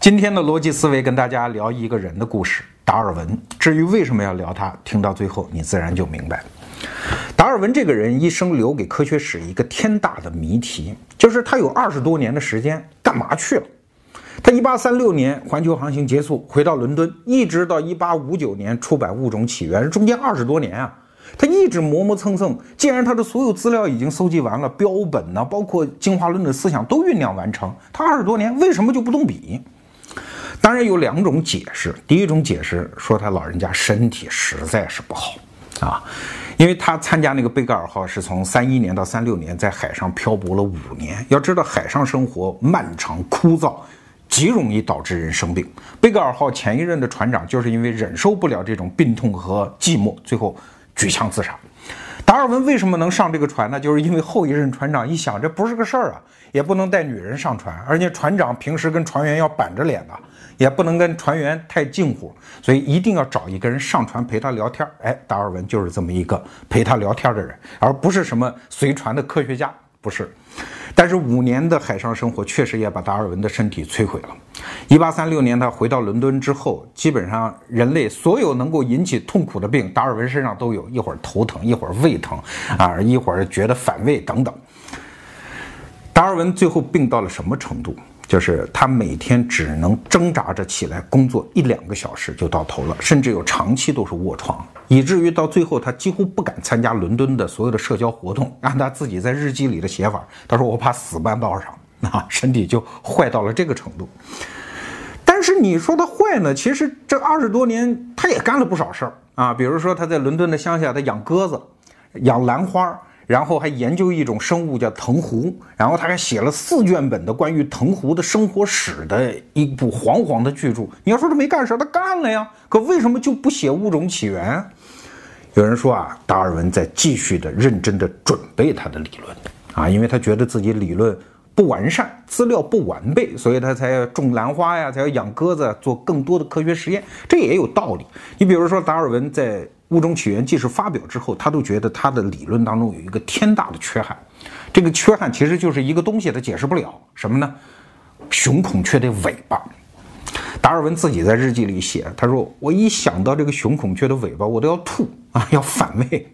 今天的逻辑思维跟大家聊一个人的故事——达尔文。至于为什么要聊他，听到最后你自然就明白。达尔文这个人一生留给科学史一个天大的谜题，就是他有二十多年的时间干嘛去了？他一八三六年环球航行结束，回到伦敦，一直到一八五九年出版《物种起源》，中间二十多年啊，他一直磨磨蹭蹭。既然他的所有资料已经搜集完了，标本呢，包括进化论的思想都酝酿完成，他二十多年为什么就不动笔？当然有两种解释。第一种解释说他老人家身体实在是不好啊，因为他参加那个贝格尔号是从三一年到三六年在海上漂泊了五年。要知道海上生活漫长枯燥，极容易导致人生病。贝格尔号前一任的船长就是因为忍受不了这种病痛和寂寞，最后举枪自杀。达尔文为什么能上这个船呢？就是因为后一任船长一想，这不是个事儿啊，也不能带女人上船，而且船长平时跟船员要板着脸的。也不能跟船员太近乎，所以一定要找一个人上船陪他聊天。哎，达尔文就是这么一个陪他聊天的人，而不是什么随船的科学家，不是。但是五年的海上生活确实也把达尔文的身体摧毁了。一八三六年他回到伦敦之后，基本上人类所有能够引起痛苦的病，达尔文身上都有一会儿头疼，一会儿胃疼，啊，一会儿觉得反胃等等。达尔文最后病到了什么程度？就是他每天只能挣扎着起来工作一两个小时就到头了，甚至有长期都是卧床，以至于到最后他几乎不敢参加伦敦的所有的社交活动。按他自己在日记里的写法，他说：“我怕死半道上，啊，身体就坏到了这个程度。”但是你说他坏呢？其实这二十多年他也干了不少事儿啊，比如说他在伦敦的乡下，他养鸽子，养兰花。然后还研究一种生物叫藤壶，然后他还写了四卷本的关于藤壶的生活史的一部煌煌的巨著。你要说他没干事，他干了呀。可为什么就不写物种起源？有人说啊，达尔文在继续的认真的准备他的理论啊，因为他觉得自己理论不完善，资料不完备，所以他才要种兰花呀，才要养鸽子，做更多的科学实验。这也有道理。你比如说，达尔文在。物种起源即使发表之后，他都觉得他的理论当中有一个天大的缺憾，这个缺憾其实就是一个东西他解释不了什么呢？雄孔雀的尾巴。达尔文自己在日记里写，他说：“我一想到这个雄孔雀的尾巴，我都要吐啊，要反胃，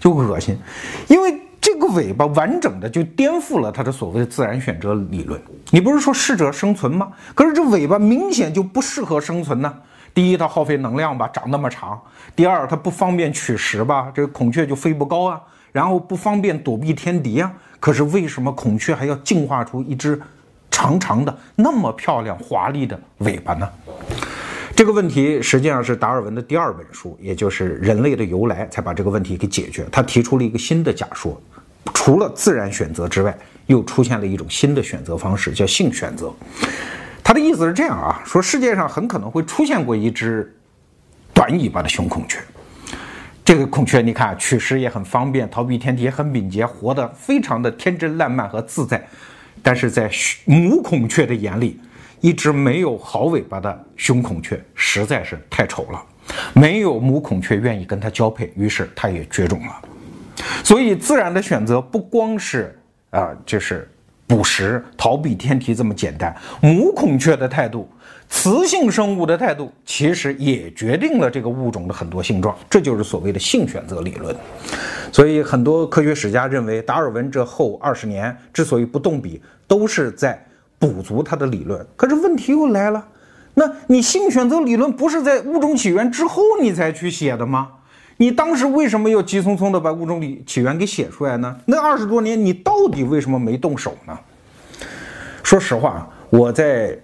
就恶心，因为这个尾巴完整的就颠覆了他的所谓的自然选择理论。你不是说适者生存吗？可是这尾巴明显就不适合生存呢。”第一，它耗费能量吧，长那么长；第二，它不方便取食吧，这个孔雀就飞不高啊，然后不方便躲避天敌啊。可是为什么孔雀还要进化出一只长长的、那么漂亮、华丽的尾巴呢？这个问题实际上是达尔文的第二本书，也就是《人类的由来》才把这个问题给解决。他提出了一个新的假说，除了自然选择之外，又出现了一种新的选择方式，叫性选择。他的意思是这样啊，说世界上很可能会出现过一只短尾巴的雄孔雀。这个孔雀，你看取食也很方便，逃避天敌也很敏捷，活得非常的天真烂漫和自在。但是在母孔雀的眼里，一只没有好尾巴的雄孔雀实在是太丑了，没有母孔雀愿意跟它交配，于是它也绝种了。所以自然的选择不光是啊，就是。捕食、逃避天敌这么简单，母孔雀的态度、雌性生物的态度，其实也决定了这个物种的很多性状。这就是所谓的性选择理论。所以，很多科学史家认为，达尔文这后二十年之所以不动笔，都是在补足他的理论。可是问题又来了，那你性选择理论不是在物种起源之后你才去写的吗？你当时为什么要急匆匆的把物种起源给写出来呢？那二十多年你到底为什么没动手呢？说实话，我在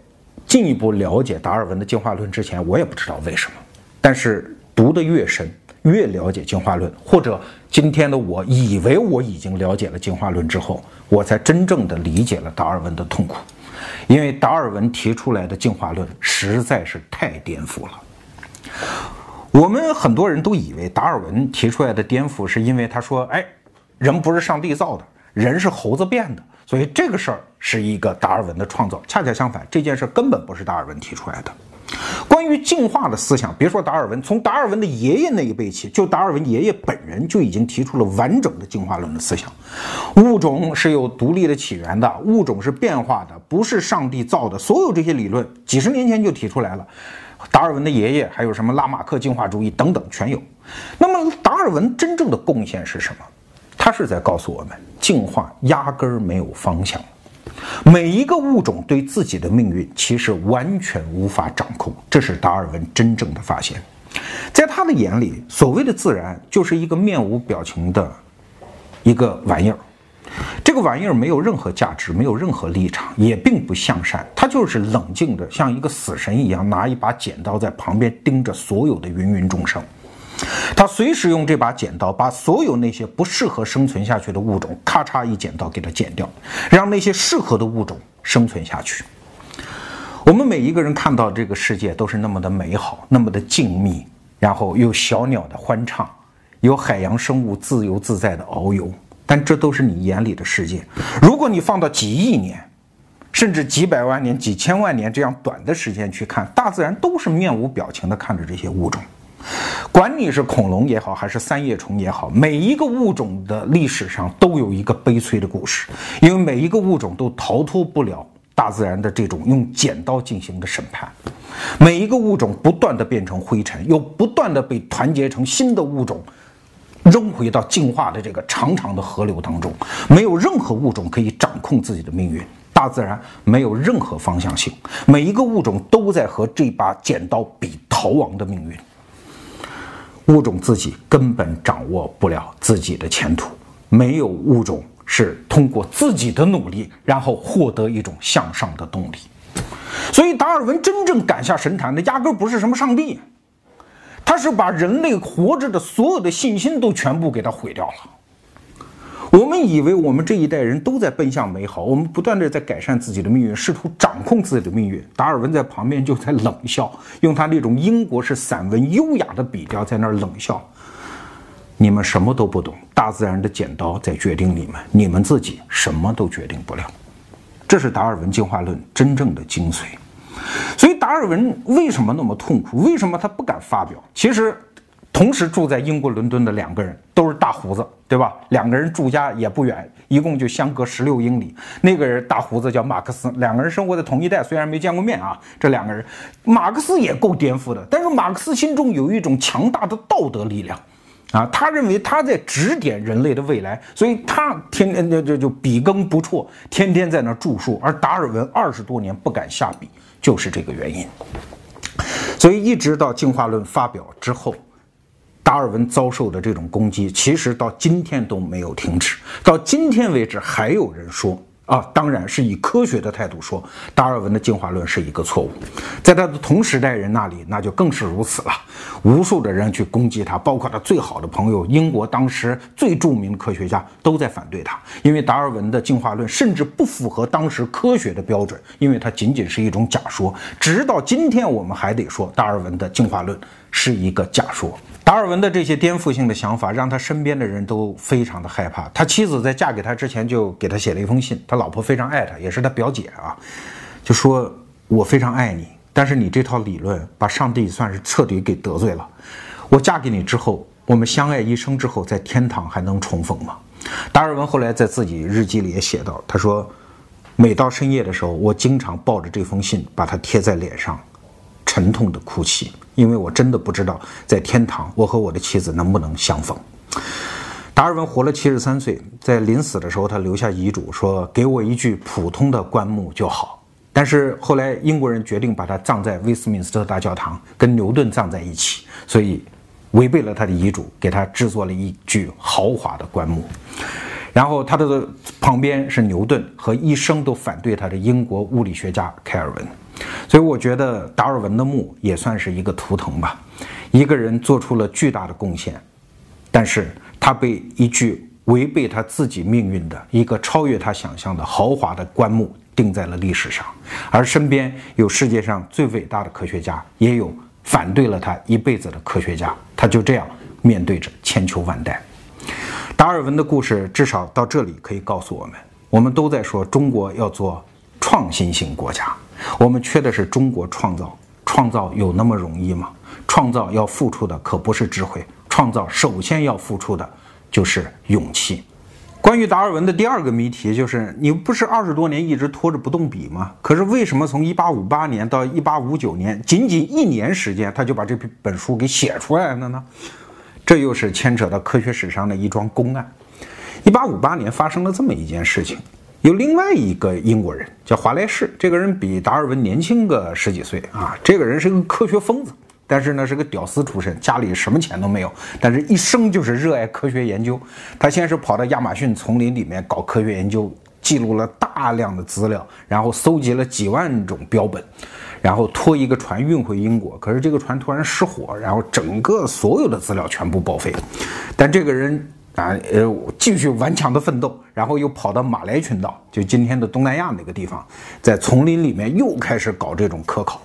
进一步了解达尔文的进化论之前，我也不知道为什么。但是读得越深，越了解进化论，或者今天的我以为我已经了解了进化论之后，我才真正的理解了达尔文的痛苦，因为达尔文提出来的进化论实在是太颠覆了。我们很多人都以为达尔文提出来的颠覆是因为他说：“哎，人不是上帝造的，人是猴子变的。”所以这个事儿是一个达尔文的创造。恰恰相反，这件事根本不是达尔文提出来的。关于进化的思想，别说达尔文，从达尔文的爷爷那一辈起，就达尔文爷爷本人就已经提出了完整的进化论的思想。物种是有独立的起源的，物种是变化的，不是上帝造的。所有这些理论，几十年前就提出来了。达尔文的爷爷还有什么拉马克进化主义等等，全有。那么达尔文真正的贡献是什么？他是在告诉我们，进化压根儿没有方向。每一个物种对自己的命运其实完全无法掌控，这是达尔文真正的发现。在他的眼里，所谓的自然就是一个面无表情的一个玩意儿，这个玩意儿没有任何价值，没有任何立场，也并不向善，它就是冷静的，像一个死神一样，拿一把剪刀在旁边盯着所有的芸芸众生。他随时用这把剪刀把所有那些不适合生存下去的物种，咔嚓一剪刀给它剪掉，让那些适合的物种生存下去。我们每一个人看到这个世界都是那么的美好，那么的静谧，然后有小鸟的欢唱，有海洋生物自由自在的遨游，但这都是你眼里的世界。如果你放到几亿年，甚至几百万年、几千万年这样短的时间去看，大自然都是面无表情地看着这些物种。管你是恐龙也好，还是三叶虫也好，每一个物种的历史上都有一个悲催的故事，因为每一个物种都逃脱不了大自然的这种用剪刀进行的审判。每一个物种不断的变成灰尘，又不断的被团结成新的物种，扔回到进化的这个长长的河流当中。没有任何物种可以掌控自己的命运，大自然没有任何方向性，每一个物种都在和这把剪刀比逃亡的命运。物种自己根本掌握不了自己的前途，没有物种是通过自己的努力，然后获得一种向上的动力。所以，达尔文真正赶下神坛的，压根不是什么上帝，他是把人类活着的所有的信心都全部给他毁掉了。我们以为我们这一代人都在奔向美好，我们不断的在改善自己的命运，试图掌控自己的命运。达尔文在旁边就在冷笑，用他那种英国式散文优雅的笔调在那儿冷笑。你们什么都不懂，大自然的剪刀在决定你们，你们自己什么都决定不了。这是达尔文进化论真正的精髓。所以达尔文为什么那么痛苦？为什么他不敢发表？其实。同时住在英国伦敦的两个人都是大胡子，对吧？两个人住家也不远，一共就相隔十六英里。那个人大胡子叫马克思，两个人生活在同一代，虽然没见过面啊。这两个人，马克思也够颠覆的，但是马克思心中有一种强大的道德力量，啊，他认为他在指点人类的未来，所以他天天就就就笔耕不辍，天天在那著述。而达尔文二十多年不敢下笔，就是这个原因。所以一直到进化论发表之后。达尔文遭受的这种攻击，其实到今天都没有停止。到今天为止，还有人说啊，当然是以科学的态度说，达尔文的进化论是一个错误。在他的同时代人那里，那就更是如此了。无数的人去攻击他，包括他最好的朋友，英国当时最著名的科学家都在反对他，因为达尔文的进化论甚至不符合当时科学的标准，因为它仅仅是一种假说。直到今天，我们还得说达尔文的进化论是一个假说。达尔文的这些颠覆性的想法，让他身边的人都非常的害怕。他妻子在嫁给他之前就给他写了一封信，他老婆非常爱他，也是他表姐啊，就说：“我非常爱你，但是你这套理论把上帝算是彻底给得罪了。我嫁给你之后，我们相爱一生之后，在天堂还能重逢吗？”达尔文后来在自己日记里也写到，他说：“每到深夜的时候，我经常抱着这封信，把它贴在脸上。”沉痛的哭泣，因为我真的不知道在天堂我和我的妻子能不能相逢。达尔文活了七十三岁，在临死的时候，他留下遗嘱说：“给我一具普通的棺木就好。”但是后来英国人决定把他葬在威斯敏斯特大教堂，跟牛顿葬在一起，所以违背了他的遗嘱，给他制作了一具豪华的棺木。然后他的旁边是牛顿和一生都反对他的英国物理学家开尔文。所以我觉得达尔文的墓也算是一个图腾吧。一个人做出了巨大的贡献，但是他被一具违背他自己命运的一个超越他想象的豪华的棺木钉在了历史上，而身边有世界上最伟大的科学家，也有反对了他一辈子的科学家，他就这样面对着千秋万代。达尔文的故事至少到这里可以告诉我们，我们都在说中国要做创新型国家。我们缺的是中国创造。创造有那么容易吗？创造要付出的可不是智慧，创造首先要付出的就是勇气。关于达尔文的第二个谜题就是：你不是二十多年一直拖着不动笔吗？可是为什么从一八五八年到一八五九年，仅仅一年时间，他就把这本书给写出来了呢？这又是牵扯到科学史上的一桩公案。一八五八年发生了这么一件事情，有另外一个英国人叫华莱士，这个人比达尔文年轻个十几岁啊，这个人是个科学疯子。但是呢，是个屌丝出身，家里什么钱都没有，但是一生就是热爱科学研究。他先是跑到亚马逊丛林里面搞科学研究，记录了大量的资料，然后搜集了几万种标本，然后拖一个船运回英国。可是这个船突然失火，然后整个所有的资料全部报废。但这个人啊，呃，继续顽强的奋斗，然后又跑到马来群岛，就今天的东南亚那个地方，在丛林里面又开始搞这种科考。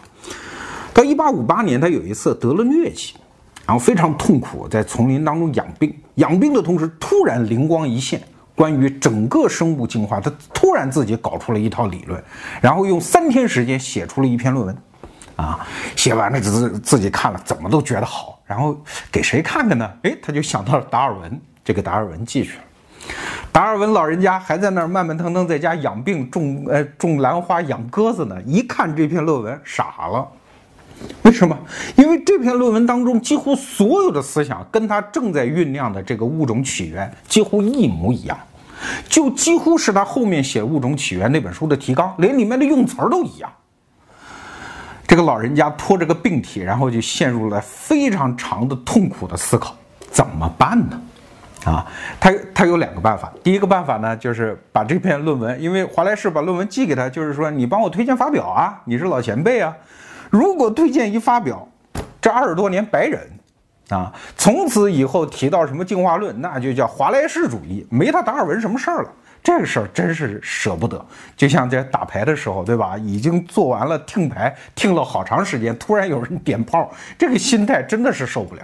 到一八五八年，他有一次得了疟疾，然后非常痛苦，在丛林当中养病。养病的同时，突然灵光一现，关于整个生物进化，他突然自己搞出了一套理论，然后用三天时间写出了一篇论文。啊，写完了自自己看了，怎么都觉得好。然后给谁看的呢？哎，他就想到了达尔文，就给达尔文寄去了。达尔文老人家还在那儿慢慢腾腾在家养病，种呃种兰花，养鸽子呢。一看这篇论文，傻了。为什么？因为这篇论文当中几乎所有的思想跟他正在酝酿的这个物种起源几乎一模一样，就几乎是他后面写《物种起源》那本书的提纲，连里面的用词儿都一样。这个老人家拖着个病体，然后就陷入了非常长的痛苦的思考，怎么办呢？啊，他他有两个办法。第一个办法呢，就是把这篇论文，因为华莱士把论文寄给他，就是说你帮我推荐发表啊，你是老前辈啊。如果推荐一发表，这二十多年白忍，啊，从此以后提到什么进化论，那就叫华莱士主义，没他达尔文什么事儿了。这个事儿真是舍不得，就像在打牌的时候，对吧？已经做完了听牌，听了好长时间，突然有人点炮，这个心态真的是受不了。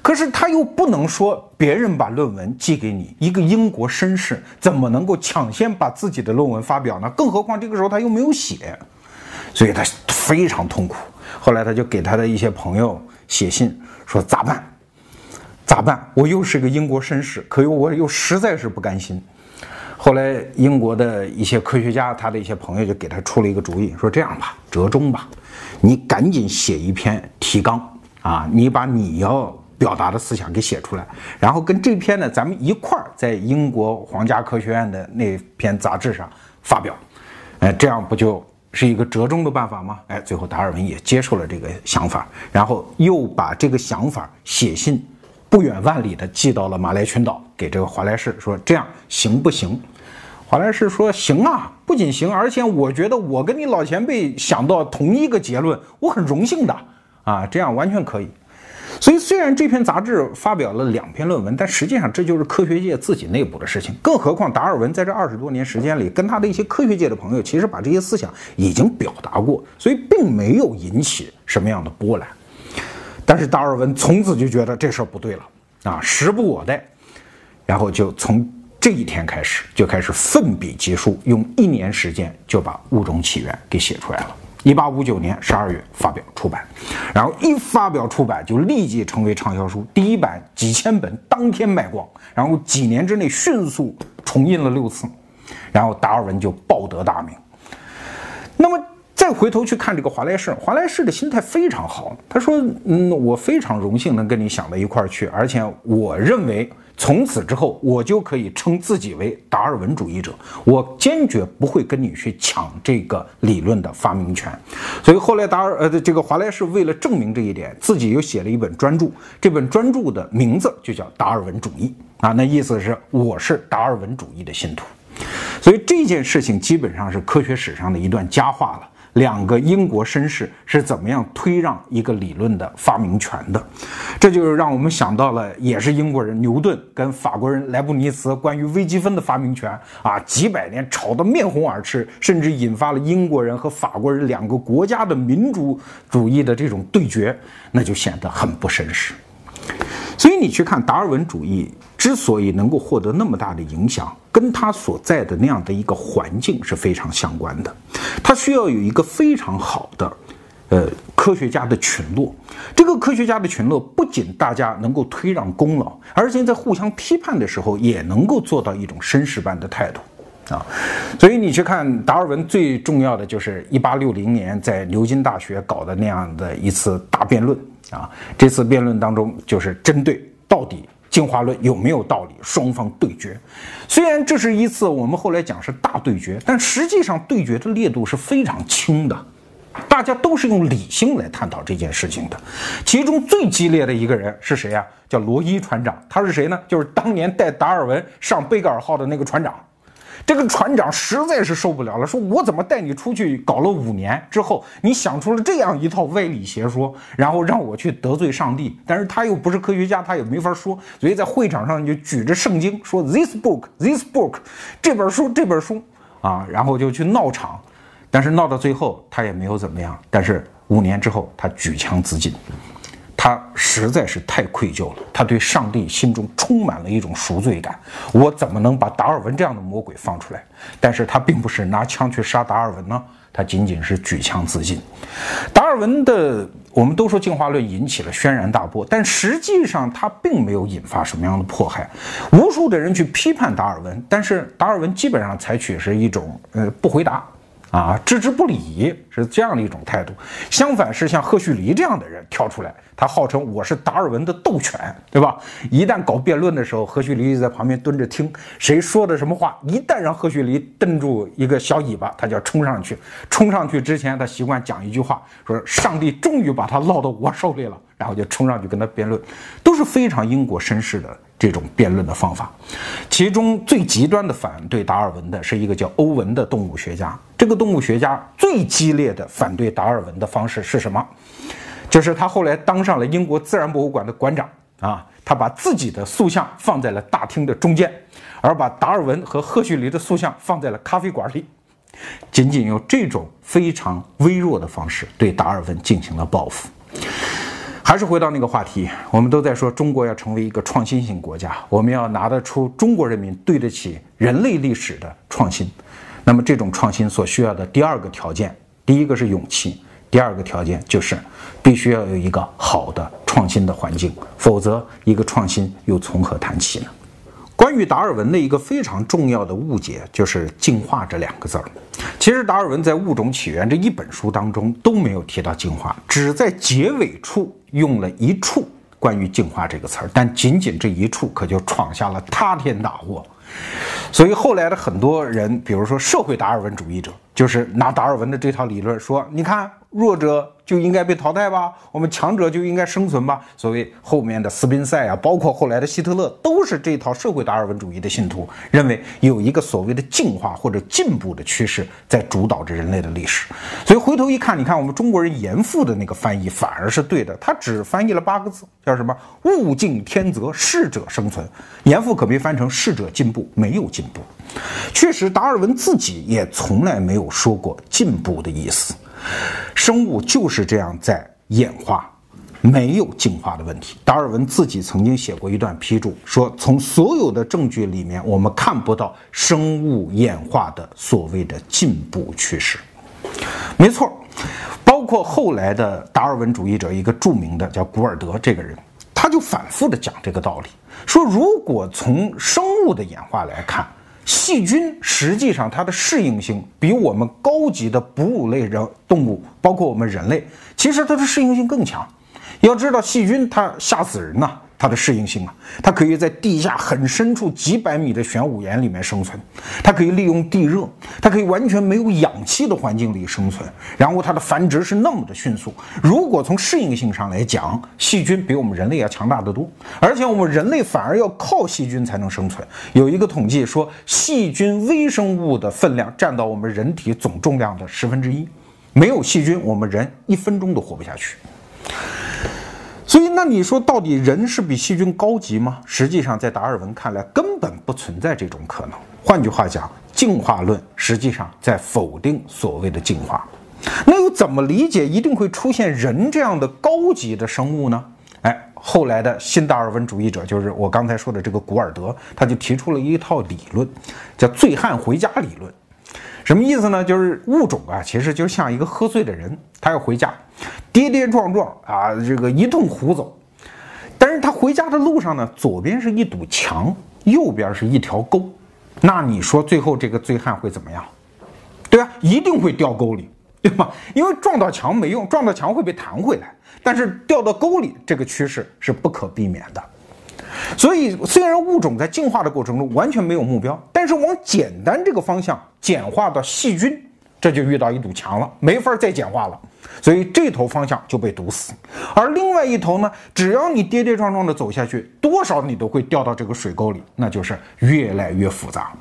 可是他又不能说别人把论文寄给你，一个英国绅士怎么能够抢先把自己的论文发表呢？更何况这个时候他又没有写。所以他非常痛苦。后来他就给他的一些朋友写信说：“咋办？咋办？我又是个英国绅士，可又我又实在是不甘心。”后来英国的一些科学家，他的一些朋友就给他出了一个主意，说：“这样吧，折中吧，你赶紧写一篇提纲啊，你把你要表达的思想给写出来，然后跟这篇呢，咱们一块儿在英国皇家科学院的那篇杂志上发表。哎，这样不就？”是一个折中的办法吗？哎，最后达尔文也接受了这个想法，然后又把这个想法写信，不远万里的寄到了马来群岛，给这个华莱士说：“这样行不行？”华莱士说：“行啊，不仅行，而且我觉得我跟你老前辈想到同一个结论，我很荣幸的啊，这样完全可以。”所以，虽然这篇杂志发表了两篇论文，但实际上这就是科学界自己内部的事情。更何况，达尔文在这二十多年时间里，跟他的一些科学界的朋友，其实把这些思想已经表达过，所以并没有引起什么样的波澜。但是，达尔文从此就觉得这事儿不对了啊，时不我待，然后就从这一天开始，就开始奋笔疾书，用一年时间就把《物种起源》给写出来了。一八五九年十二月发表出版，然后一发表出版就立即成为畅销书，第一版几千本当天卖光，然后几年之内迅速重印了六次，然后达尔文就报得大名。那么再回头去看这个华莱士，华莱士的心态非常好，他说：“嗯，我非常荣幸能跟你想到一块儿去，而且我认为。”从此之后，我就可以称自己为达尔文主义者。我坚决不会跟你去抢这个理论的发明权。所以后来达尔呃这个华莱士为了证明这一点，自己又写了一本专著。这本专著的名字就叫《达尔文主义》啊，那意思是我是达尔文主义的信徒。所以这件事情基本上是科学史上的一段佳话了。两个英国绅士是怎么样推让一个理论的发明权的？这就是让我们想到了，也是英国人牛顿跟法国人莱布尼茨关于微积分的发明权啊，几百年吵得面红耳赤，甚至引发了英国人和法国人两个国家的民主主义的这种对决，那就显得很不绅士。所以你去看达尔文主义之所以能够获得那么大的影响，跟他所在的那样的一个环境是非常相关的。他需要有一个非常好的呃，科学家的群落，这个科学家的群落不仅大家能够推让功劳，而且在互相批判的时候也能够做到一种绅士般的态度啊。所以你去看达尔文，最重要的就是一八六零年在牛津大学搞的那样的一次大辩论啊。这次辩论当中，就是针对到底进化论有没有道理，双方对决。虽然这是一次我们后来讲是大对决，但实际上对决的烈度是非常轻的。大家都是用理性来探讨这件事情的，其中最激烈的一个人是谁呀？叫罗伊船长。他是谁呢？就是当年带达尔文上贝格尔号的那个船长。这个船长实在是受不了了，说我怎么带你出去搞了五年之后，你想出了这样一套歪理邪说，然后让我去得罪上帝。但是他又不是科学家，他也没法说，所以在会场上就举着圣经说 This book, this book，这本书，这本书啊，然后就去闹场。但是闹到最后，他也没有怎么样。但是五年之后，他举枪自尽，他实在是太愧疚了。他对上帝心中充满了一种赎罪感。我怎么能把达尔文这样的魔鬼放出来？但是他并不是拿枪去杀达尔文呢，他仅仅是举枪自尽。达尔文的，我们都说进化论引起了轩然大波，但实际上他并没有引发什么样的迫害。无数的人去批判达尔文，但是达尔文基本上采取是一种呃不回答。啊，置之不理是这样的一种态度。相反是像赫胥黎这样的人跳出来，他号称我是达尔文的斗犬，对吧？一旦搞辩论的时候，赫胥黎就在旁边蹲着听，谁说的什么话，一旦让赫胥黎瞪住一个小尾巴，他就要冲上去。冲上去之前，他习惯讲一句话，说上帝终于把他落到我手里了，然后就冲上去跟他辩论，都是非常英国绅士的。这种辩论的方法，其中最极端的反对达尔文的是一个叫欧文的动物学家。这个动物学家最激烈的反对达尔文的方式是什么？就是他后来当上了英国自然博物馆的馆长啊，他把自己的塑像放在了大厅的中间，而把达尔文和赫胥黎的塑像放在了咖啡馆里，仅仅用这种非常微弱的方式对达尔文进行了报复。还是回到那个话题，我们都在说中国要成为一个创新型国家，我们要拿得出中国人民对得起人类历史的创新。那么这种创新所需要的第二个条件，第一个是勇气，第二个条件就是必须要有一个好的创新的环境，否则一个创新又从何谈起呢？关于达尔文的一个非常重要的误解就是“进化”这两个字儿。其实达尔文在《物种起源》这一本书当中都没有提到进化，只在结尾处用了一处关于进化这个词儿，但仅仅这一处可就闯下了塌天大祸。所以后来的很多人，比如说社会达尔文主义者，就是拿达尔文的这套理论说：“你看。”弱者就应该被淘汰吧？我们强者就应该生存吧？所谓后面的斯宾塞啊，包括后来的希特勒，都是这套社会达尔文主义的信徒，认为有一个所谓的进化或者进步的趋势在主导着人类的历史。所以回头一看，你看我们中国人严复的那个翻译反而是对的，他只翻译了八个字，叫什么“物竞天择，适者生存”。严复可没翻成“适者进步”，没有进步。确实，达尔文自己也从来没有说过进步的意思。生物就是这样在演化，没有进化的问题。达尔文自己曾经写过一段批注，说从所有的证据里面，我们看不到生物演化的所谓的进步趋势。没错，包括后来的达尔文主义者，一个著名的叫古尔德这个人，他就反复的讲这个道理，说如果从生物的演化来看。细菌实际上它的适应性比我们高级的哺乳类人动物，包括我们人类，其实它的适应性更强。要知道，细菌它吓死人呐。它的适应性啊，它可以在地下很深处几百米的玄武岩里面生存，它可以利用地热，它可以完全没有氧气的环境里生存，然后它的繁殖是那么的迅速。如果从适应性上来讲，细菌比我们人类要强大得多，而且我们人类反而要靠细菌才能生存。有一个统计说，细菌微生物的分量占到我们人体总重量的十分之一，没有细菌，我们人一分钟都活不下去。所以，那你说到底人是比细菌高级吗？实际上，在达尔文看来，根本不存在这种可能。换句话讲，进化论实际上在否定所谓的进化。那又怎么理解一定会出现人这样的高级的生物呢？哎，后来的新达尔文主义者，就是我刚才说的这个古尔德，他就提出了一套理论，叫“醉汉回家理论”。什么意思呢？就是物种啊，其实就像一个喝醉的人，他要回家，跌跌撞撞啊，这个一通胡走。但是他回家的路上呢，左边是一堵墙，右边是一条沟。那你说最后这个醉汉会怎么样？对啊，一定会掉沟里，对吧？因为撞到墙没用，撞到墙会被弹回来，但是掉到沟里这个趋势是不可避免的。所以，虽然物种在进化的过程中完全没有目标，但是往简单这个方向简化到细菌，这就遇到一堵墙了，没法再简化了。所以这头方向就被堵死。而另外一头呢，只要你跌跌撞撞的走下去，多少你都会掉到这个水沟里，那就是越来越复杂。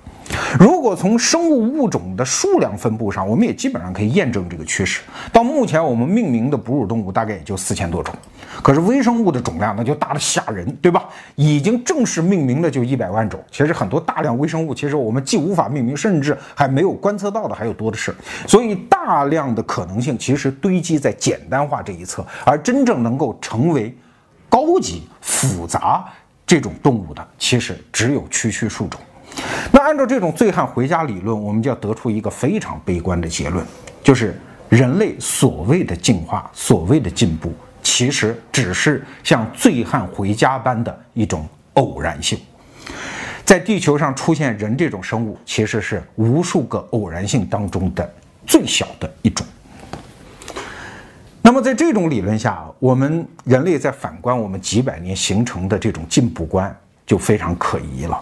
如果从生物物种的数量分布上，我们也基本上可以验证这个趋势。到目前，我们命名的哺乳动物大概也就四千多种。可是微生物的总量那就大的吓人，对吧？已经正式命名的就一百万种。其实很多大量微生物，其实我们既无法命名，甚至还没有观测到的还有多的是。所以大量的可能性其实堆积在简单化这一侧，而真正能够成为高级复杂这种动物的，其实只有区区数种。那按照这种醉汉回家理论，我们就要得出一个非常悲观的结论，就是人类所谓的进化，所谓的进步。其实只是像醉汉回家般的一种偶然性，在地球上出现人这种生物，其实是无数个偶然性当中的最小的一种。那么在这种理论下，我们人类在反观我们几百年形成的这种进步观，就非常可疑了。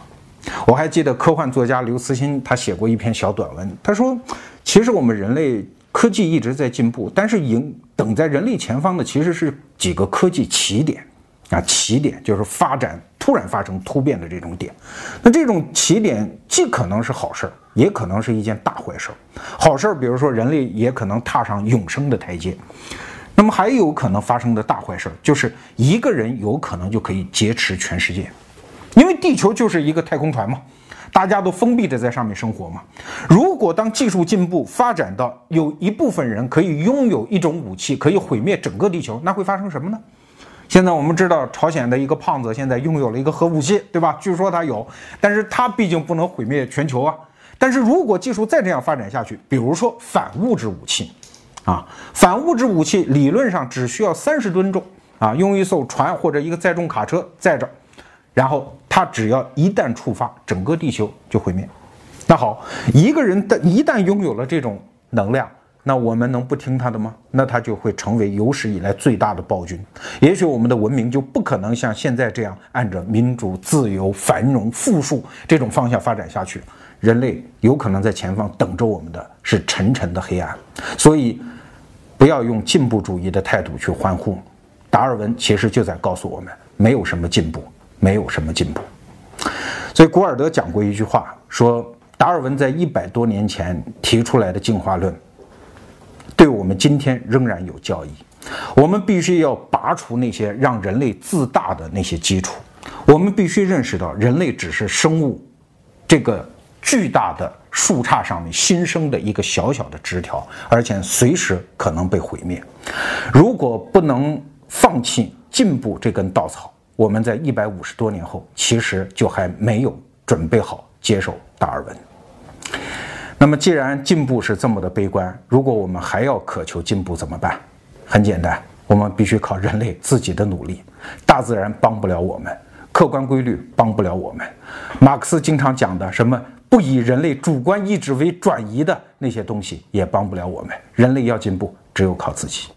我还记得科幻作家刘慈欣，他写过一篇小短文，他说，其实我们人类。科技一直在进步，但是迎等在人类前方的其实是几个科技起点啊，起点就是发展突然发生突变的这种点。那这种起点既可能是好事儿，也可能是一件大坏事儿。好事儿，比如说人类也可能踏上永生的台阶。那么还有可能发生的大坏事儿，就是一个人有可能就可以劫持全世界，因为地球就是一个太空船嘛。大家都封闭着在上面生活嘛。如果当技术进步发展到有一部分人可以拥有一种武器，可以毁灭整个地球，那会发生什么呢？现在我们知道，朝鲜的一个胖子现在拥有了一个核武器，对吧？据说他有，但是他毕竟不能毁灭全球啊。但是如果技术再这样发展下去，比如说反物质武器，啊，反物质武器理论上只需要三十吨重啊，用一艘船或者一个载重卡车载着。然后它只要一旦触发，整个地球就毁灭。那好，一个人的一旦拥有了这种能量，那我们能不听他的吗？那他就会成为有史以来最大的暴君。也许我们的文明就不可能像现在这样按着民主、自由、繁荣、富庶这种方向发展下去。人类有可能在前方等着我们的是沉沉的黑暗。所以，不要用进步主义的态度去欢呼。达尔文其实就在告诉我们，没有什么进步。没有什么进步，所以古尔德讲过一句话，说达尔文在一百多年前提出来的进化论，对我们今天仍然有教益。我们必须要拔除那些让人类自大的那些基础，我们必须认识到，人类只是生物这个巨大的树杈上面新生的一个小小的枝条，而且随时可能被毁灭。如果不能放弃进步这根稻草，我们在一百五十多年后，其实就还没有准备好接受达尔文。那么，既然进步是这么的悲观，如果我们还要渴求进步怎么办？很简单，我们必须靠人类自己的努力。大自然帮不了我们，客观规律帮不了我们。马克思经常讲的什么不以人类主观意志为转移的那些东西，也帮不了我们。人类要进步，只有靠自己。